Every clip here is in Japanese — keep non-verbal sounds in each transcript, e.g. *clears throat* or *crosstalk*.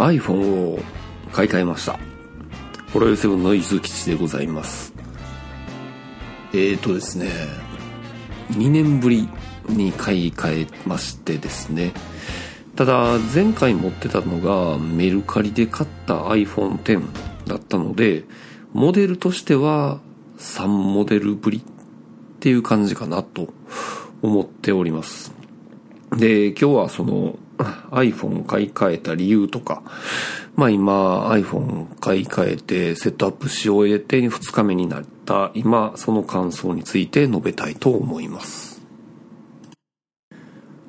iPhone を買い替えました。ホロヨセブンの伊豆吉でございます。えーとですね2年ぶりに買い替えましてですね。ただ前回持ってたのがメルカリで買った iPhone X だったのでモデルとしては3モデルぶりっていう感じかなと思っております。で今日はその iPhone 買い替えた理由とか。まあ今 iPhone 買い替えてセットアップし終えて2日目になった今その感想について述べたいと思います。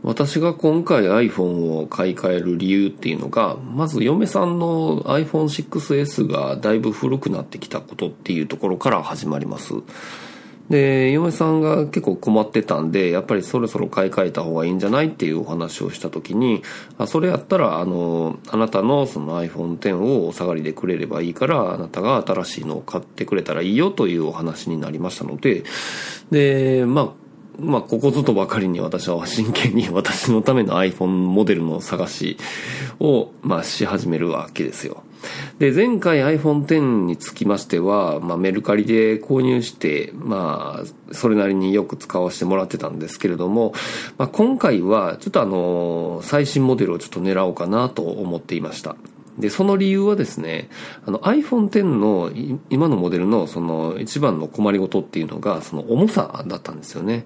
私が今回 iPhone を買い替える理由っていうのがまず嫁さんの iPhone6S がだいぶ古くなってきたことっていうところから始まります。で嫁さんが結構困ってたんでやっぱりそろそろ買い替えた方がいいんじゃないっていうお話をした時にあそれやったらあのあなたのその iPhone10 をお下がりでくれればいいからあなたが新しいのを買ってくれたらいいよというお話になりましたのででまあまあ、ここぞとばかりに私は真剣に私のための iPhone モデルの探しを、まあ、し始めるわけですよ。で、前回 iPhone X につきましては、まあ、メルカリで購入して、まあ、それなりによく使わせてもらってたんですけれども、まあ、今回は、ちょっとあの、最新モデルをちょっと狙おうかなと思っていました。で、その理由はですね、あの iPhone X の今のモデルのその一番の困りごとっていうのがその重さだったんですよね。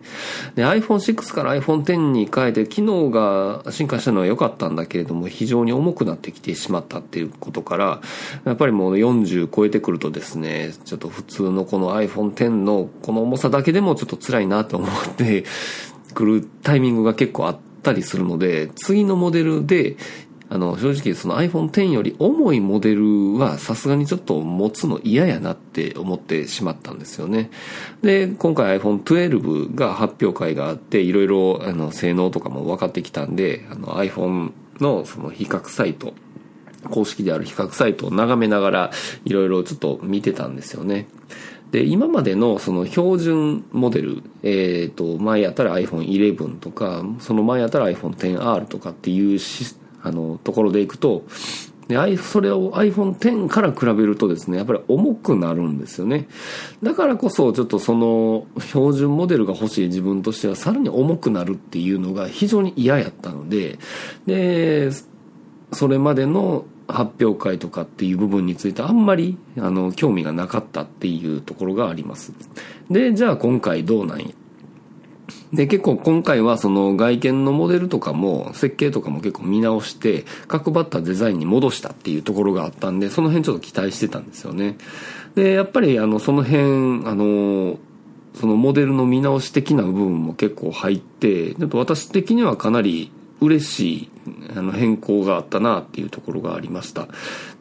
で、iPhone6 から iPhone X に変えて機能が進化したのは良かったんだけれども非常に重くなってきてしまったっていうことから、やっぱりもう40超えてくるとですね、ちょっと普通のこの iPhone X のこの重さだけでもちょっと辛いなと思ってくるタイミングが結構あったりするので、次のモデルであの、正直その iPhone X より重いモデルはさすがにちょっと持つの嫌やなって思ってしまったんですよね。で、今回 iPhone 12が発表会があって、いろいろあの性能とかも分かってきたんで、あの iPhone のその比較サイト、公式である比較サイトを眺めながらいろいろちょっと見てたんですよね。で、今までのその標準モデル、えっ、ー、と、前やったら iPhone 11とか、その前やったら iPhone XR とかっていうシステムあの、ところでいくと、で、それを iPhone X から比べるとですね、やっぱり重くなるんですよね。だからこそ、ちょっとその、標準モデルが欲しい自分としては、さらに重くなるっていうのが非常に嫌やったので、で、それまでの発表会とかっていう部分についてあんまり、あの、興味がなかったっていうところがあります。で、じゃあ今回どうなんや？で、結構今回はその外見のモデルとかも設計とかも結構見直して角張ったデザインに戻したっていうところがあったんで、その辺ちょっと期待してたんですよね。で、やっぱりあの、その辺、あの、そのモデルの見直し的な部分も結構入って、ちょっと私的にはかなり嬉しいあの変更があったなっていうところがありました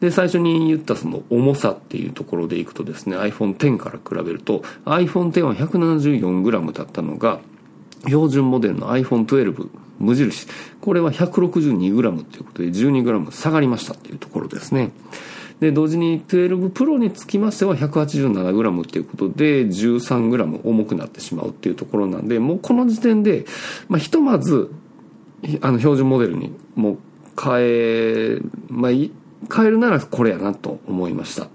で最初に言ったその重さっていうところでいくとですね iPhone X から比べると iPhone X は 174g だったのが標準モデルの iPhone12 無印。これは 162g ということで 12g 下がりましたっていうところですね。で、同時に12 Pro につきましては 187g っていうことで 13g 重くなってしまうっていうところなんで、もうこの時点で、まあ、ひとまず、あの、標準モデルにもう変え、まあ、変えるならこれやなと思いました。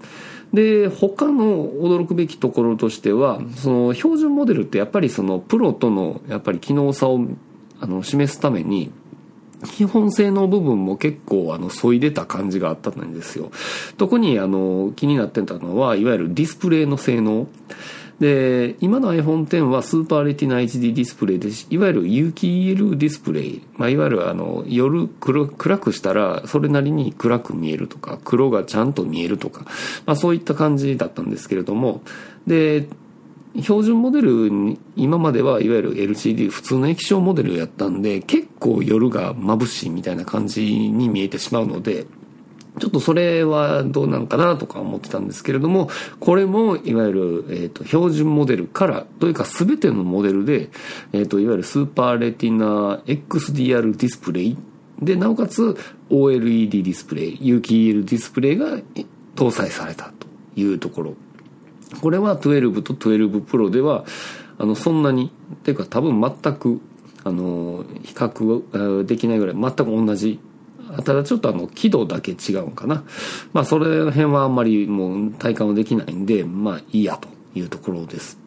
で他の驚くべきところとしてはその標準モデルってやっぱりそのプロとのやっぱり機能差をあの示すために基本性能部分も結構あの削いでた感じがあったんですよ。特にあの気になってたのはいわゆるディスプレイの性能。で、今の iPhone X はスーパーレティナ HD ディスプレイで、いわゆる有機 EL ディスプレイ。まあ、いわゆるあの、夜暗くしたら、それなりに暗く見えるとか、黒がちゃんと見えるとか、まあ、そういった感じだったんですけれども、で、標準モデルに、今まではいわゆる LCD 普通の液晶モデルやったんで、結構夜が眩しいみたいな感じに見えてしまうので、ちょっとそれはどうなんかなとか思ってたんですけれども、これもいわゆる、えーと、標準モデルから、というか全てのモデルで、えーと、いわゆるスーパーレティナ XDR ディスプレイで、なおかつ OLED ディスプレイ、有機 EL ディスプレイが搭載されたというところ。これは12と12 Pro では、あの、そんなに、っていうか多分全く、あの、比較できないぐらい全く同じただちょっとあの輝度だけ違うのかなまあそれ辺はあんまりもう体感はできないんでまあいいやというところです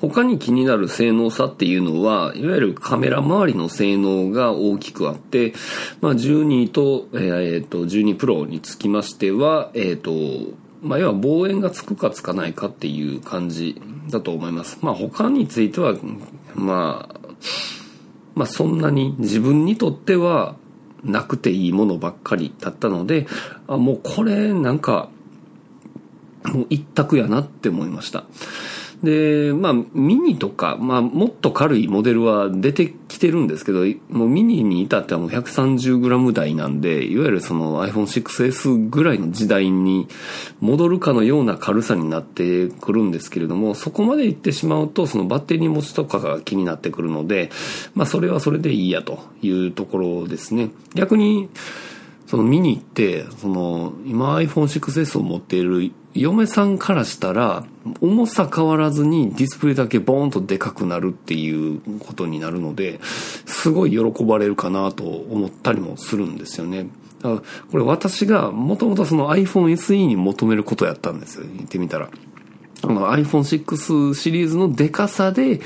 他に気になる性能差っていうのは、いわゆるカメラ周りの性能が大きくあって、まあ、12と、えー、と、12プロにつきましては、えっ、ー、と、まあ、要は望遠がつくかつかないかっていう感じだと思います。まあ、他については、まあ、まあ、そんなに自分にとってはなくていいものばっかりだったので、あもうこれなんか、もう一択やなって思いました。で、まあ、ミニとか、まあ、もっと軽いモデルは出てきてるんですけど、もうミニに至ってはもう 130g 台なんで、いわゆるその iPhone6S ぐらいの時代に戻るかのような軽さになってくるんですけれども、そこまで行ってしまうと、そのバッテリー持ちとかが気になってくるので、まあ、それはそれでいいやというところですね。逆に、そのミニって、その、今 iPhone6S を持っている嫁さんからしたら、重さ変わらずにディスプレイだけボーンとでかくなるっていうことになるので、すごい喜ばれるかなと思ったりもするんですよね。だからこれ私がもともとその iPhone SE に求めることやったんですよ。言ってみたら。iPhone6 シリーズのデカさで、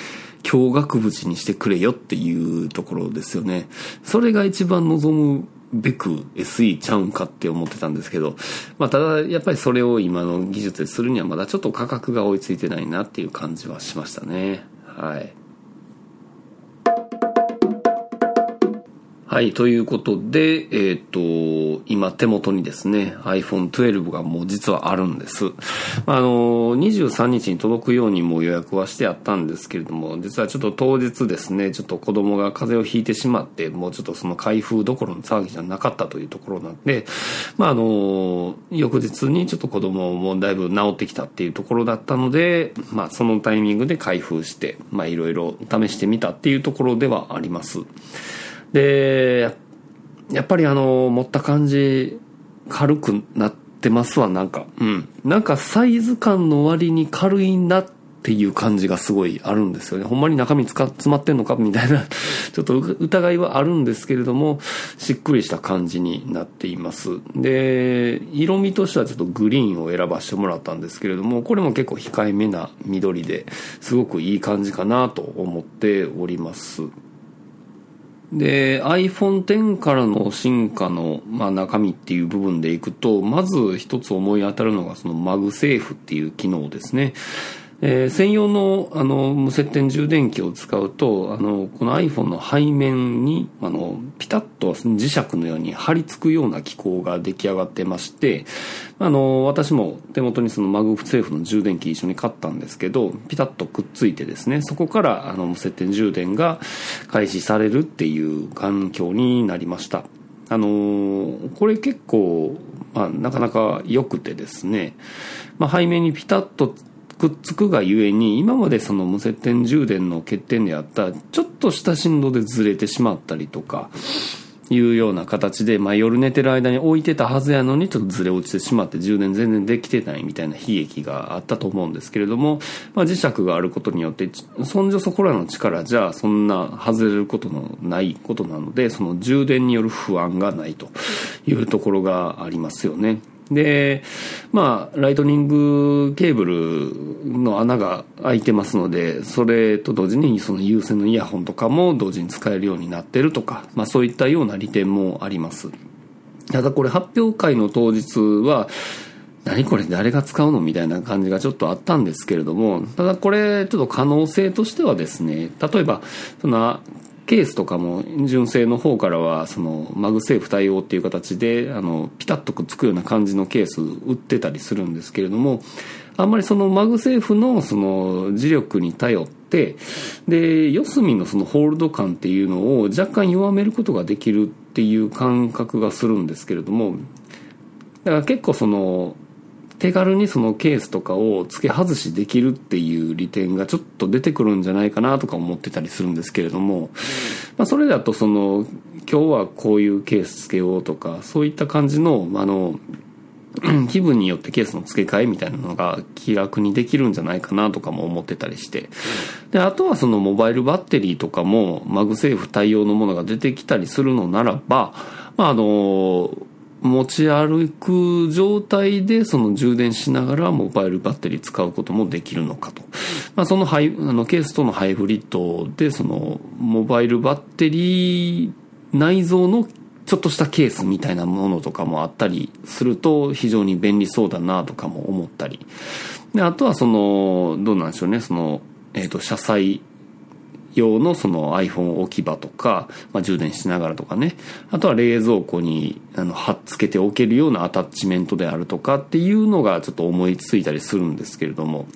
驚愕物にしてくれよっていうところですよね。それが一番望むべく SE ちゃうんかって思ってたんですけど、まあ、ただやっぱりそれを今の技術でするにはまだちょっと価格が追いついてないなっていう感じはしましたね。はい。はい、ということで、えっ、ー、と、今手元にですね、iPhone 12がもう実はあるんです。あの、23日に届くようにもう予約はしてあったんですけれども、実はちょっと当日ですね、ちょっと子供が風邪をひいてしまって、もうちょっとその開封どころの騒ぎじゃなかったというところなんで、まああの、翌日にちょっと子供もだいぶ治ってきたっていうところだったので、まあそのタイミングで開封して、まいろいろ試してみたっていうところではあります。で、やっぱりあの、持った感じ、軽くなってますわ、なんか。うん。なんかサイズ感の割に軽いなっていう感じがすごいあるんですよね。ほんまに中身つか詰まってんのかみたいな *laughs* ちょっと疑いはあるんですけれども、しっくりした感じになっています。で、色味としてはちょっとグリーンを選ばせてもらったんですけれども、これも結構控えめな緑ですごくいい感じかなと思っております。で iPhone X からの進化の、まあ、中身っていう部分でいくとまず一つ思い当たるのがその MagSafe っていう機能ですね。えー、専用のあの無接点充電器を使うとあのこの iPhone の背面にあのピタッと磁石のように貼り付くような機構が出来上がってましてあの私も手元にその MagSafe の充電器一緒に買ったんですけどピタッとくっついてですねそこからあの無接点充電が開始されるっていう環境になりました。あのこれ結構、まあ、なかなか良くてですね、まあ、背面にピタッとくっつくがゆえに今までその無接点充電の欠点であったちょっとした振動でずれてしまったりとかいうような形で、まあ、夜寝てる間に置いてたはずやのにちょっとずれ落ちてしまって充電全然できてないみたいな悲劇があったと思うんですけれども、まあ、磁石があることによってそんじょそこらの力じゃそんな外れることのないことなのでその充電による不安がないというところがありますよね。で、まあ、ライトニングケーブルの穴が開いてますので、それと同時にその有線のイヤホンとかも同時に使えるようになってるとか、まあそういったような利点もあります。ただこれ発表会の当日は、何これ誰が使うの？みたいな感じがちょっとあったんですけれども、ただこれちょっと可能性としてはですね、例えば、そのケースとかも純正の方からはその MagSafe 対応っていう形であのピタッとくっつくような感じのケース売ってたりするんですけれどもあんまりその MagSafe のその磁力に頼ってで四隅のそのホールド感っていうのを若干弱めることができるっていう感覚がするんですけれどもだから結構その手軽にそのケースとかを付け外しできるっていう利点がちょっと出てくるんじゃないかなとか思ってたりするんですけれども、まあ、それだとその今日はこういうケース付けようとかそういった感じのあの *clears throat* 気分によってケースの付け替えみたいなのが気楽にできるんじゃないかなとかも思ってたりして。で、あとはそのモバイルバッテリーとかも MagSafe 対応のものが出てきたりするのならば、まああの持ち歩く状態でその充電しながらモバイルバッテリー使うこともできるのかと。まあ、そのハイあのケースとのハイブリッドでそのモバイルバッテリー内蔵のちょっとしたケースみたいなものとかもあったりすると非常に便利そうだなとかも思ったり。で、あとはその、どうなんでしょうね、その、えっ、ー、と、車載用のその iPhone 置き場とか、まあ、充電しながらとかね。あとは冷蔵庫にあの貼っつけておけるようなアタッチメントであるとかっていうのがちょっと思いついたりするんですけれども、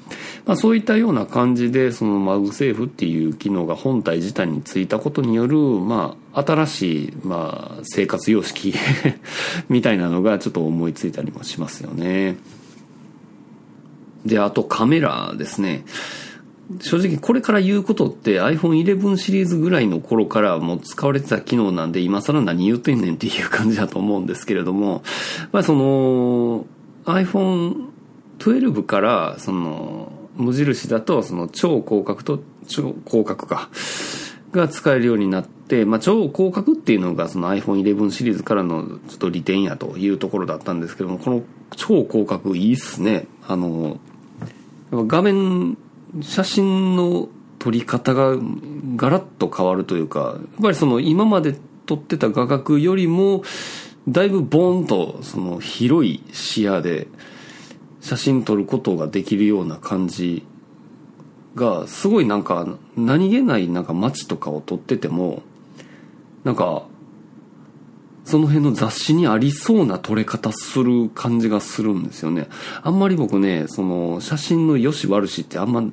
まあ、そういったような感じでその MagSafe っていう機能が本体自体についたことによる、まあ、新しい、まあ、生活様式 *laughs* みたいなのがちょっと思いついたりもしますよね。で、あとカメラですね。正直これから言うことって iPhone11 シリーズぐらいの頃からもう使われてた機能なんで今更何言うてんねんっていう感じだと思うんですけれども、まあその iPhone12 からその無印だとその超広角と超広角かが使えるようになって、まあ、超広角っていうのがその iPhone11 シリーズからのちょっと利点やというところだったんですけども、この超広角いいっすね。あの、画面写真の撮り方がガラッと変わるというか、やっぱりその今まで撮ってた画角よりも、だいぶボーンとその広い視野で写真撮ることができるような感じが、すごいなんか何気ないなんか街とかを撮ってても、なんか、その辺の雑誌にありそうな撮れ方する感じがするんですよね。あんまり僕ね、その写真の良し悪しってあんま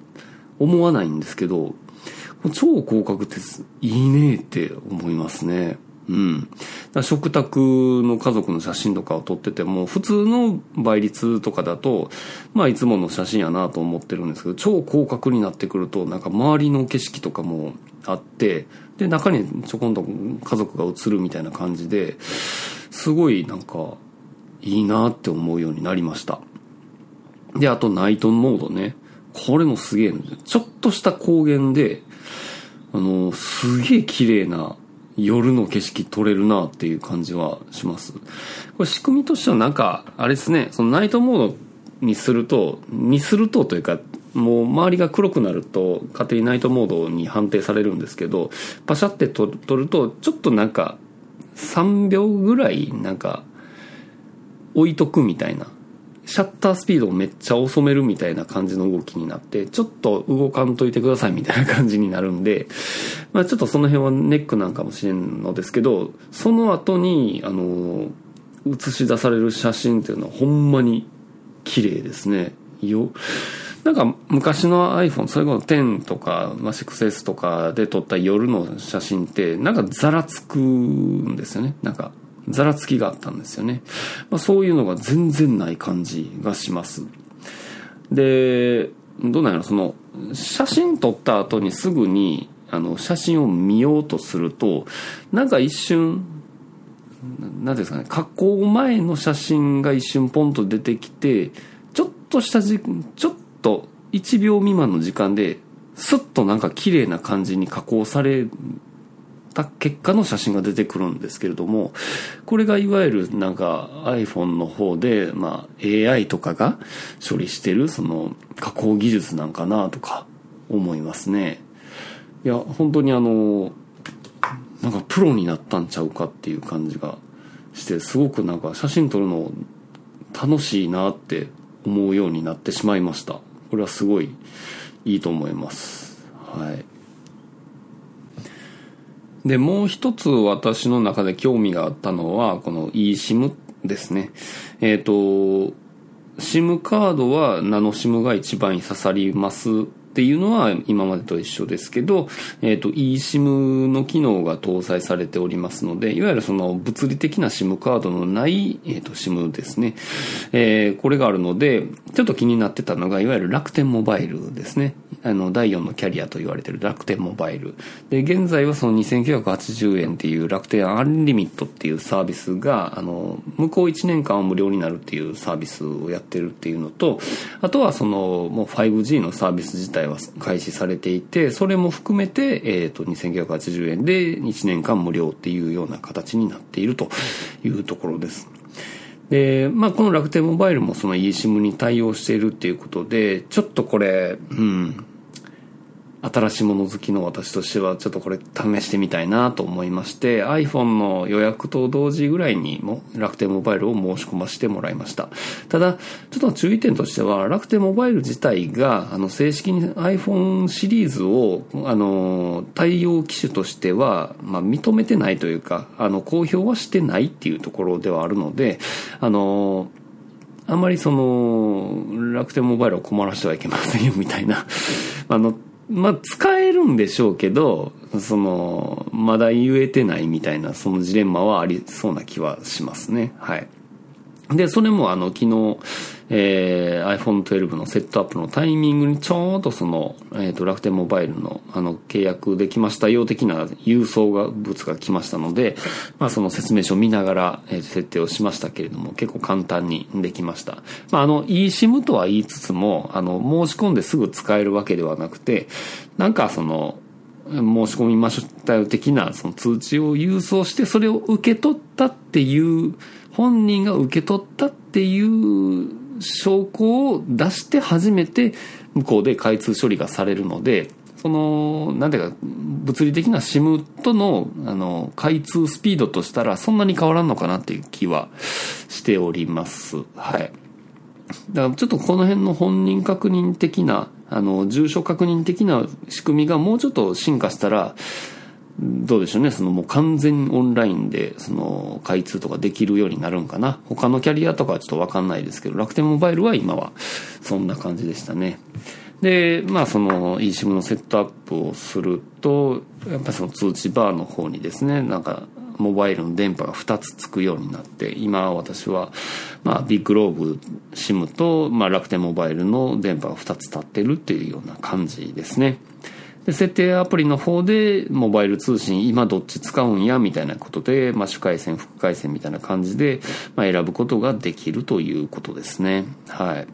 思わないんですけど、超広角っていいねって思いますね。うん。食卓の家族の写真とかを撮ってても、普通の倍率とかだと、まあいつもの写真やなと思ってるんですけど、超広角になってくると、なんか周りの景色とかもあって、で、中にちょこんと家族が映るみたいな感じで、すごいなんか、いいなって思うようになりました。で、あとナイトモードね。これもすげえ、ちょっとした高原で、あの、すげえ綺麗な夜の景色撮れるなっていう感じはします。これ仕組みとしてはなんか、あれですね、そのナイトモードにすると、にするとというか、もう周りが黒くなると勝手にナイトモードに判定されるんですけどパシャって撮るとちょっとなんか3秒ぐらいなんか置いとくみたいなシャッタースピードをめっちゃ遅めるみたいな感じの動きになってちょっと動かんといてくださいみたいな感じになるんで、まあ、ちょっとその辺はネックなんかもしれんのですけどその後にあの映し出される写真っていうのはほんまに綺麗ですねよなんか昔の iPhone、それこそ10とか、ま、6S とかで撮った夜の写真って、なんかざらつくんですよね。なんか、ざらつきがあったんですよね。まあ、そういうのが全然ない感じがします。で、どうなんやろ、その、写真撮った後にすぐに、あの、写真を見ようとすると、なんか一瞬、何ですかね、加工前の写真が一瞬ポンと出てきて、ちょっとした時ちょっと1秒未満の時間で、スッとなんか綺麗な感じに加工された結果の写真が出てくるんですけれども、これがいわゆるなんか iPhone の方で、まあ AI とかが処理してるその加工技術なんかなとか思いますね。いや、本当にあの、なんかプロになったんちゃうかっていう感じがして、すごくなんか写真撮るの楽しいなって思うようになってしまいました。これはすごいいいと思いますはいでもう一つ私の中で興味があったのはこの eSIM ですねえっ、ー、と SIM カードはナノ SIM が一番刺さりますっていうのは今までと一緒ですけど、えっ、ー、と、eSIM の機能が搭載されておりますので、いわゆるその物理的な SIM カードのない、えっ、ー、と、SIM ですね。えー、これがあるので、ちょっと気になってたのが、いわゆる楽天モバイルですね。あの第4のキャリアと言われてる楽天モバイル。で現在はその2980円っていう楽天アンリミットっていうサービスがあの向こう1年間は無料になるっていうサービスをやってるっていうのとあとはそのもう 5G のサービス自体は開始されていてそれも含めて、えーと、と2980円で1年間無料っていうような形になっているというところです。で、まあ、この楽天モバイルもその eSIM に対応しているっていうことで、ちょっとこれ、うん、新しいもの好きの私としてはちょっとこれ試してみたいなと思いまして iPhone の予約と同時ぐらいにも楽天モバイルを申し込ませてもらいました。ただちょっと注意点としては楽天モバイル自体があの正式に iPhone シリーズをあの対応機種としては、まあ、認めてないというかあの公表はしてないっていうところではあるのであのあんまりその楽天モバイルを困らせてはいけませんよみたいな。あのまあ、使えるんでしょうけど、その、まだ言えてないみたいな、そのジレンマはありそうな気はしますね。はい。で、それもあの、昨日、えー、iPhone 12のセットアップのタイミングにちょうどその、えっ、ー、と、楽天モバイルの、あの、契約できましたよ的な郵送が、物が来ましたので、まあ、その説明書を見ながら、えー、設定をしましたけれども、結構簡単にできました。まあ、あの、eSIM とは言いつつも、あの、申し込んですぐ使えるわけではなくて、なんかその、申し込みましたよ的なその通知を郵送してそれを受け取ったっていう本人が受け取ったっていう証拠を出して初めて向こうで開通処理がされるので、その、なんていうか、物理的な SIM との、あの、開通スピードとしたらそんなに変わらんのかなっていう気はしております。はい。だからちょっとこの辺の本人確認的な、あの、住所確認的な仕組みがもうちょっと進化したら、どうでしょうね、そのもう完全にオンラインで、その開通とかできるようになるんかな。他のキャリアとかはちょっとわかんないですけど、楽天モバイルは今はそんな感じでしたね。で、まあその eSIM のセットアップをすると、やっぱりその通知バーの方にですね、なんかモバイルの電波が2つつくようになって、今私は、まあビッグローブ SIM と、まあ楽天モバイルの電波が2つ立ってるっていうような感じですね。で設定アプリの方でモバイル通信今どっち使うんやみたいなことで、まあ、主回線副回線みたいな感じで、まあ、選ぶことができるということですね。はい。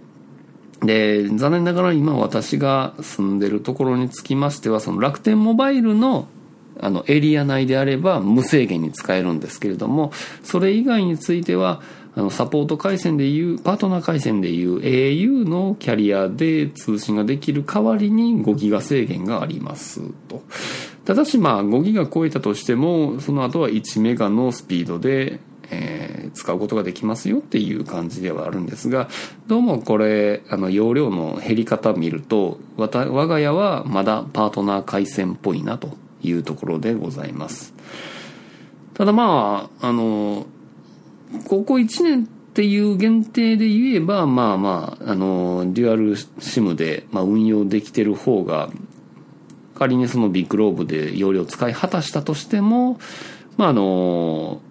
で残念ながら今私が住んでるところにつきましてはその楽天モバイルのあのエリア内であれば無制限に使えるんですけれどもそれ以外についてはあの、サポート回線でいう、パートナー回線でいう au のキャリアで通信ができる代わりに5ギガ制限がありますと。ただしまあ5ギガ超えたとしても、その後は1メガのスピードで、えー、使うことができますよっていう感じではあるんですが、どうもこれ、あの、容量の減り方見ると、わた、我が家はまだパートナー回線っぽいなというところでございます。ただまあ、あの、ここ1年っていう限定で言えば、まあまあ、あの、デュアルシムで、まあ、運用できてる方が、仮にそのビッグローブで容量使い果たしたとしても、まああの、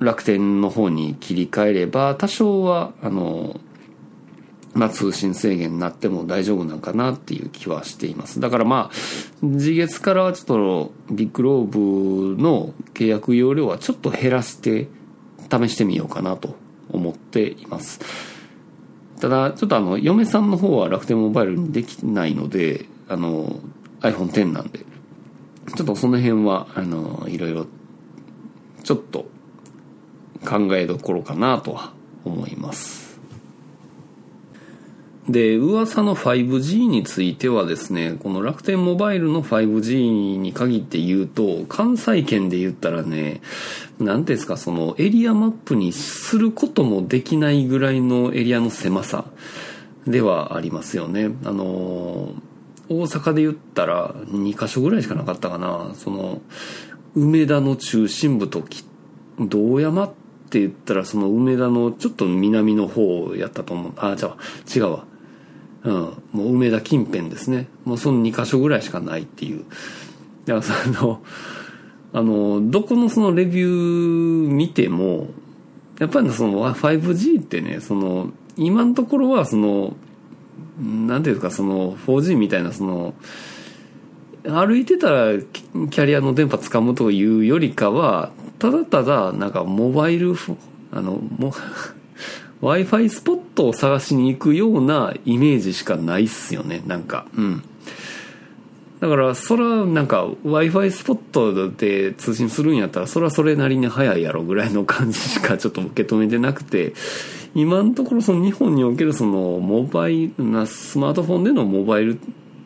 楽天の方に切り替えれば、多少は、あの、まあ、通信制限になっても大丈夫なんかなっていう気はしています。だからまあ、次月からはちょっとビッグローブの契約容量はちょっと減らして試してみようかなと思っています。ただちょっとあの嫁さんの方は楽天モバイルにできないのであの iPhone X なんでちょっとその辺はあのいろいろちょっと考えどころかなとは思います。で、噂の 5G についてはですね、この楽天モバイルの 5G に限って言うと、関西圏で言ったらね、何ですか、そのエリアマップにすることもできないぐらいのエリアの狭さではありますよね。あの、大阪で言ったら2カ所ぐらいしかなかったかな。その、梅田の中心部と道山って言ったらその梅田のちょっと南の方やったと思う。あ、じゃあ違うわ。うん、もう梅田近辺ですね。もうその2箇所ぐらいしかないっていう。だからそのあのどこのそのレビュー見てもやっぱりその 5G ってねその今のところはそのなんていうかその 4G みたいなその歩いてたらキャリアの電波掴むというよりかはただただなんかモバイルあのも w i f i スポットを探しに行くようなイメージしかないっすよね。なんかうん。だからそれはなんか w i f i スポットで通信するんやったらそれはそれなりに早いやろぐらいの感じしかちょっと受け止めてなくて今のところその日本におけるそのモバイルなスマートフォンでのモバイル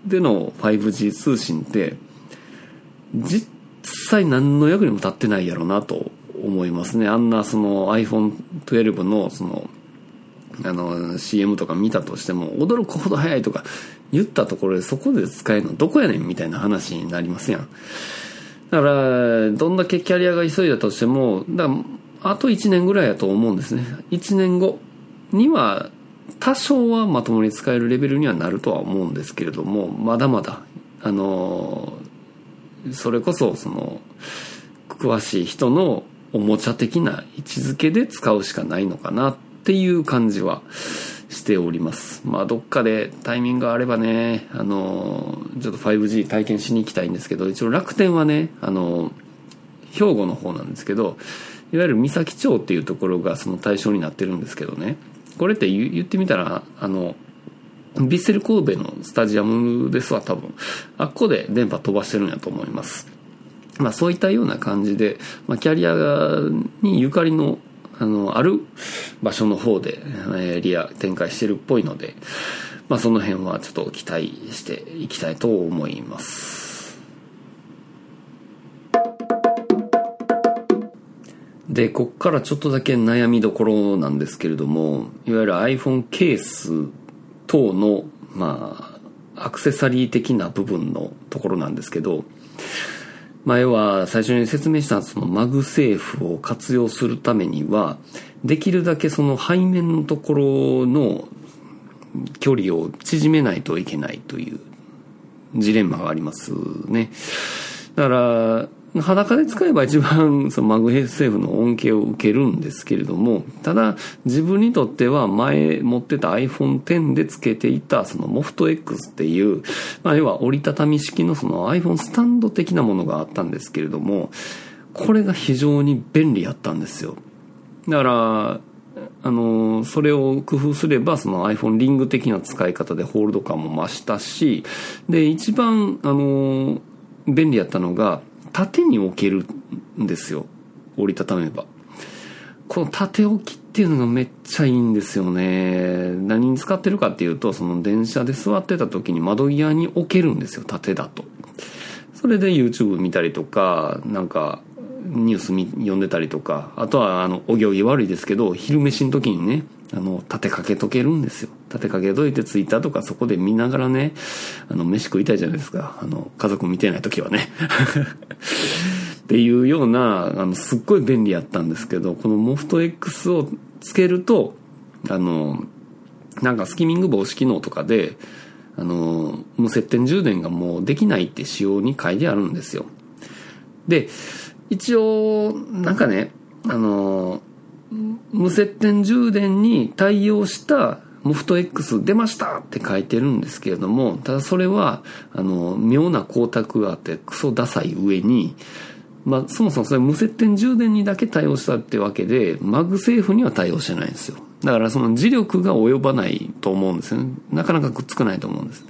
での 5G 通信って実際何の役にも立ってないやろうなと思いますね。あんなその iPhone12 のそのあの CM とか見たとしても驚くほど早いとか言ったところでそこで使えるのどこやねんみたいな話になりますやん。だからどんだけキャリアが急いだとしてもだあと1年ぐらいやと思うんですね。1年後には多少はまともに使えるレベルにはなるとは思うんですけれどもまだまだあのそれこそその詳しい人のおもちゃ的な位置づけで使うしかないのかなっていう感じはしております。まあどっかでタイミングがあればねあのちょっと 5G 体験しに行きたいんですけど一応楽天はねあの兵庫の方なんですけどいわゆる三崎町っていうところがその対象になってるんですけどね。これって言ってみたらあのヴィッセル神戸のスタジアムですわ多分。あっこで電波飛ばしてるんやと思います。まあそういったような感じで、まあ、キャリアにゆかりのあのある場所の方でエリア展開してるっぽいので、まあ、その辺はちょっと期待していきたいと思います。でこっからちょっとだけ悩みどころなんですけれどもいわゆる iPhone ケース等のまあアクセサリー的な部分のところなんですけどまあ最初に説明したその MagSafe を活用するためにはできるだけその背面のところの距離を縮めないといけないというジレンマがありますね。だから裸で使えば一番 *laughs* そのマグヘセーフの恩恵を受けるんですけれども、ただ自分にとっては前持ってた iPhone X で付けていたそのモフト X っていう、まあ要は折りたたみ式のその iPhone スタンド的なものがあったんですけれども、これが非常に便利やったんですよ。だから、あの、それを工夫すれば、その iPhone リング的な使い方でホールド感も増したし、で、一番、あの、便利やったのが、縦に置けるんですよ。折りたためば。この縦置きっていうのがめっちゃいいんですよね。何に使ってるかっていうとその電車で座ってた時に窓際に置けるんですよ。縦だと。それで YouTube 見たりとかなんかニュース読んでたりとか。あとはあのお行儀悪いですけど昼飯の時にねあの立てかけとけるんですよ。立てかけといてツイッターとかそこで見ながらねあの飯食いたいじゃないですか。あの家族見てない時はね。*laughs* っていうようなあのすっごい便利やったんですけどこのモフト X をつけるとあのなんかスキミング防止機能とかであの無接点充電がもうできないって仕様に書いてあるんですよ。で一応なんかねあの無接点充電に対応したモフト X 出ましたって書いてるんですけれどもただそれはあの妙な光沢があってクソダサい上にまあ、そもそもそれ無接点充電にだけ対応したってわけで MagSafe には対応してないんですよ。だからその磁力が及ばないと思うんですよね。なかなかくっつかないと思うんです。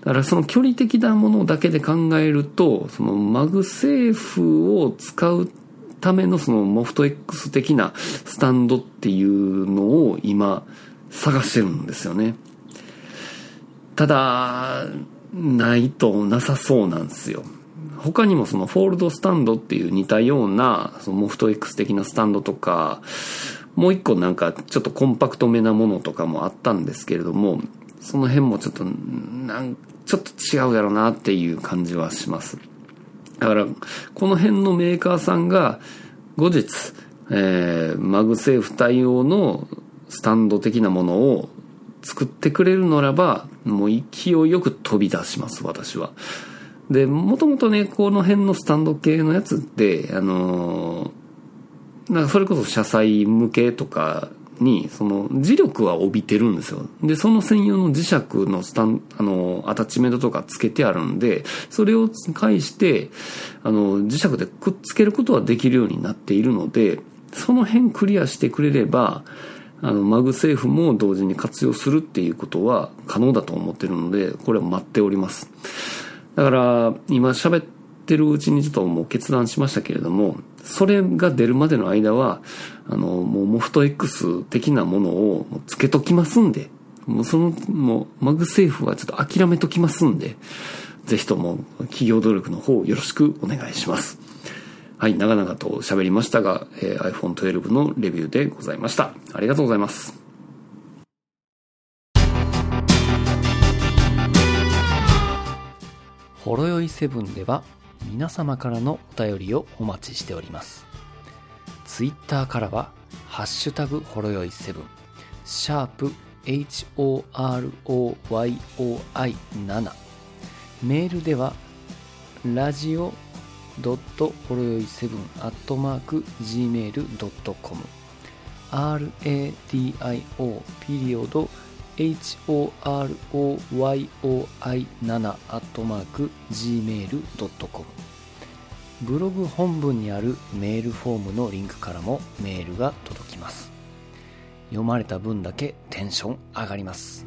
だからその距離的なものだけで考えるとその MagSafe を使うためのそのモフト X 的なスタンドっていうのを今探してるんですよね。ただ、ないとなさそうなんですよ。他にもそのフォールドスタンドっていう似たようなそのモフト X 的なスタンドとか、もう一個なんかちょっとコンパクトめなものとかもあったんですけれども、その辺もちょっと、なんちょっと違うやろなっていう感じはします。だから、この辺のメーカーさんが、後日、えー、 MagSafe 対応のスタンド的なものを作ってくれるならば、もう勢いよく飛び出します、私は。で、もともとね、この辺のスタンド系のやつって、あのー、なんかそれこそ車載向けとかにその磁力は帯びてるんですよ。でその専用の磁石のスタンあのアタッチメントとかつけてあるんでそれを介してあの磁石でくっつけることはできるようになっているのでその辺クリアしてくれればあの MagSafe も同時に活用するっていうことは可能だと思ってるのでこれは待っております。だから今喋ってるうちにちょっともう決断しましたけれどもそれが出るまでの間はあのもうモフト X 的なものをつけときますんでもうそのもう MagSafe はちょっと諦めときますんでぜひとも企業努力の方よろしくお願いしますはい、長々と喋りましたが、えー、iPhone 12のレビューでございました。ありがとうございます。ほろよい7では皆様からのお便りをお待ちしております。ツイッターからは、ハッシュタグほろよい7、シャープ HOROYOI7、メールでは、ラジオドットほろよい7アットマーク gmail.com radio ピリオド horoyoi7 アットマーク gmail.com ブログ本文にあるメールフォームのリンクからもメールが届きます。読まれた分だけテンション上がります。